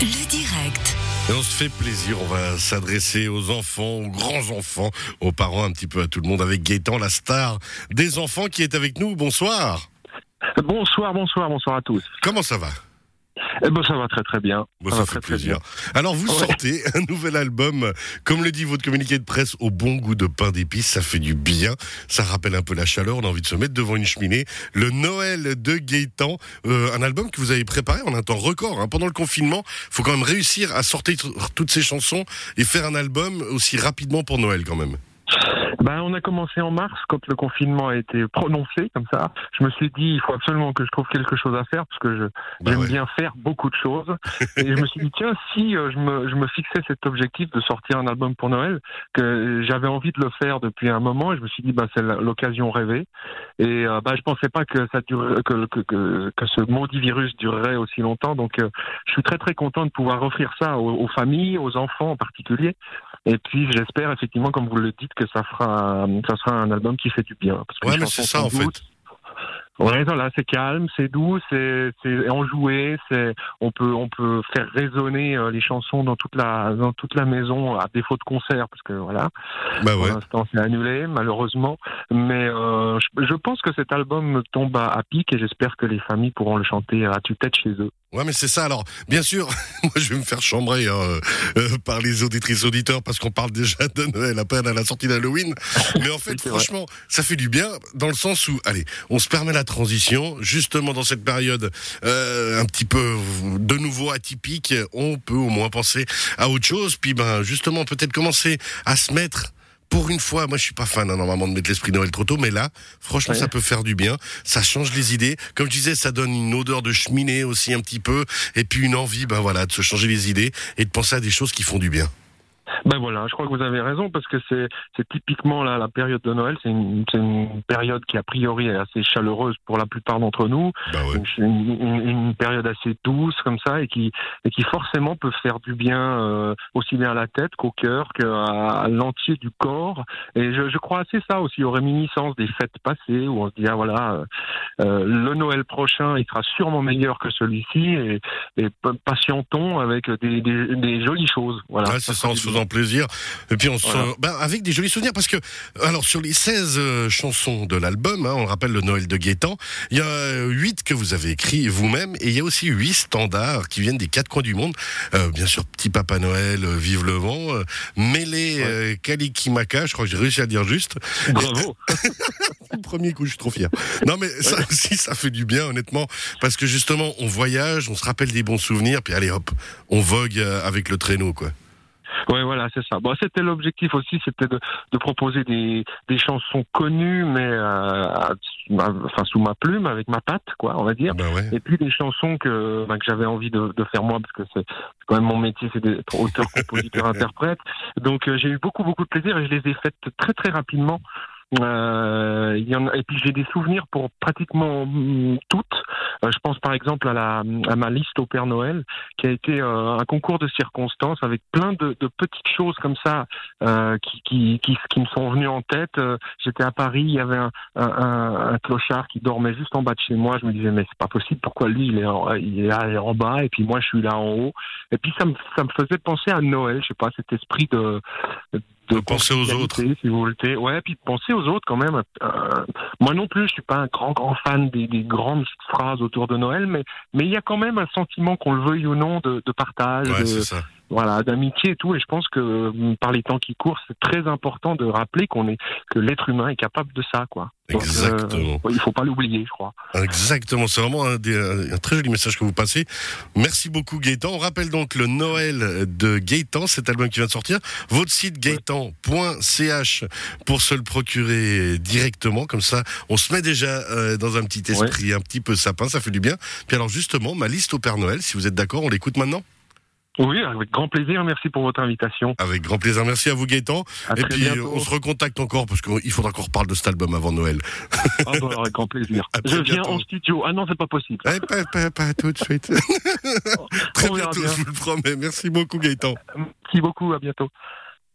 Le direct. Et on se fait plaisir, on va s'adresser aux enfants, aux grands enfants, aux parents, un petit peu à tout le monde avec Gaëtan, la star des enfants qui est avec nous. Bonsoir. Bonsoir, bonsoir, bonsoir à tous. Comment ça va? Eh ben, ça va très très bien. Bon, Ça fait très, très plaisir. bien. Alors vous Ouais. sortez un nouvel album, comme le dit votre communiqué de presse, au bon goût de pain d'épices, ça fait du bien, ça rappelle un peu la chaleur, on a envie de se mettre devant une cheminée. Le Noël de Gaëtan, euh, un album que vous avez préparé en un temps record. hein. Pendant le confinement, faut quand même réussir à sortir toutes ces chansons et faire un album aussi rapidement pour Noël quand même. Ben, on a commencé en mars quand le confinement a été prononcé comme ça. Je me suis dit il faut absolument que je trouve quelque chose à faire parce que Bah j'aime ouais. bien faire beaucoup de choses. Et je me suis dit tiens si euh, je me je me fixais cet objectif de sortir un album pour Noël que j'avais envie de le faire depuis un moment et je me suis dit bah c'est l'occasion rêvée. Et euh, bah je pensais pas que ça durerait, que, que que que ce maudit virus durerait aussi longtemps. Donc euh, je suis très très content de pouvoir offrir ça aux, aux familles, aux enfants en particulier. Et puis j'espère effectivement, comme vous le dites, que ça fera, ça sera un album qui fait du bien. Parce que Ouais, mais c'est ça en fait. douces. Ouais, voilà, c'est calme, c'est doux, c'est enjoué, c'est on peut on peut faire résonner euh, les chansons dans toute la dans toute la maison à défaut de concert parce que voilà Bah pour ouais. l'instant c'est annulé malheureusement mais euh, je, je pense que cet album tombe à, à pic et j'espère que les familles pourront le chanter à tue-tête chez eux. Ouais, mais c'est ça. Alors, bien sûr, moi, je vais me faire chambrer hein, euh, euh, par les auditrices auditeurs parce qu'on parle déjà de Noël à peine à la sortie d'Halloween. Mais en fait, vrai. franchement, ça fait du bien dans le sens où, allez, on se permet la transition. Justement, dans cette période euh, un petit peu de nouveau atypique, on peut au moins penser à autre chose. Puis, ben, justement, peut-être commencer à se mettre. Pour une fois, moi je suis pas fan hein, normalement de mettre l'esprit Noël trop tôt, mais là, franchement, Ouais. ça peut faire du bien. Ça change les idées. Comme je disais, ça donne une odeur de cheminée aussi un petit peu, et puis une envie, ben voilà, de se changer les idées et de penser à des choses qui font du bien. Ben voilà, je crois que vous avez raison parce que c'est c'est typiquement la, la période de Noël, c'est une, une période qui a priori est assez chaleureuse pour la plupart d'entre nous, Bah ouais. une, une- une période assez douce comme ça et qui et qui forcément peut faire du bien euh, aussi bien à la tête qu'au cœur qu'à l'entier du corps. Et je, je crois assez ça aussi aux réminiscences des fêtes passées où on se dit ah voilà euh, euh, le Noël prochain il sera sûrement meilleur que celui-ci et, et pa- patientons avec des, des, des jolies choses. Voilà. Ça, faisant plaisir. Et puis on se, ben, avec des jolis souvenirs, parce que, alors sur les 16 euh, chansons de l'album, hein, on rappelle le Noël de Gaëtan, il y a euh, 8 que vous avez écrits vous-même, et il y a aussi 8 standards qui viennent des quatre coins du monde. Euh, bien sûr, Petit Papa Noël, euh, Vive le vent, euh, Mêlé, euh, Kalikimaka, je crois que j'ai réussi à dire juste. Bravo. Premier coup, je suis trop fier. Non, mais ça aussi, ça fait du bien, honnêtement, parce que justement, on voyage, on se rappelle des bons souvenirs, puis allez hop, on vogue avec le traîneau, quoi. Ouais, voilà, c'est ça. Bon, c'était l'objectif aussi, c'était de, de proposer des, des chansons connues, mais euh, à- enfin sous ma plume, avec ma patte, quoi, on va dire. Bah ouais. Et puis des chansons que, ben, que j'avais envie de, de faire moi, parce que c'est c'est quand même mon métier, c'est d'être auteur, compositeur, interprète. Donc euh, j'ai eu beaucoup, beaucoup de plaisir et je les ai faites très, très rapidement. Euh, et puis j'ai des souvenirs pour pratiquement mm, toutes. Euh, je pense par exemple à, ma liste au Père Noël, qui a été euh, un concours de circonstances avec plein de, petites choses comme ça qui, me sont venues en tête. J'étais à Paris, il y avait un, un, clochard qui dormait juste en bas de chez moi. Je me disais mais c'est pas possible. Pourquoi lui il est en, il est là en bas? Et puis moi je suis là en haut. Et puis ça me ça me faisait penser à Noël. Je sais pas cet esprit De penser aux autres. si vous voulez. Ouais, puis de penser aux autres quand même. Euh, moi non plus, je suis pas un grand grand fan des, des grandes phrases autour de Noël, mais mais il y a quand même un sentiment qu'on le veuille ou non de, de partage, Ouais, de, c'est ça. Voilà, d'amitié et tout. Et je pense que euh, par les temps qui courent, c'est très important de rappeler qu'on est que l'être humain est capable de ça, quoi. Donc, euh, Exactement. il faut pas l'oublier, je crois. Exactement, c'est vraiment un, des- un- un très joli message que vous passez. Merci beaucoup Gaëtan. On rappelle donc le Noël de Gaëtan, cet album qui vient de sortir. Votre site gaëtan.ch pour se le procurer directement, comme ça on se met déjà euh, dans un petit esprit un petit peu sapin, ça fait du bien. Puis alors justement, ma liste au Père Noël, si vous êtes d'accord, on l'écoute maintenant Oui, avec grand plaisir. Merci pour votre invitation. Avec grand plaisir. Merci à vous Gaëtan. À Et puis bientôt. on se recontacte encore parce qu'il faudra qu'on reparle de cet album avant Noël. Ah, bah, avec grand plaisir. À Je viens bientôt. en studio. Ah non, c'est pas possible. Eh, pas, pas- pas tout de suite. Très bientôt, bien. je vous le promets. Merci beaucoup Gaëtan. Merci beaucoup. À bientôt.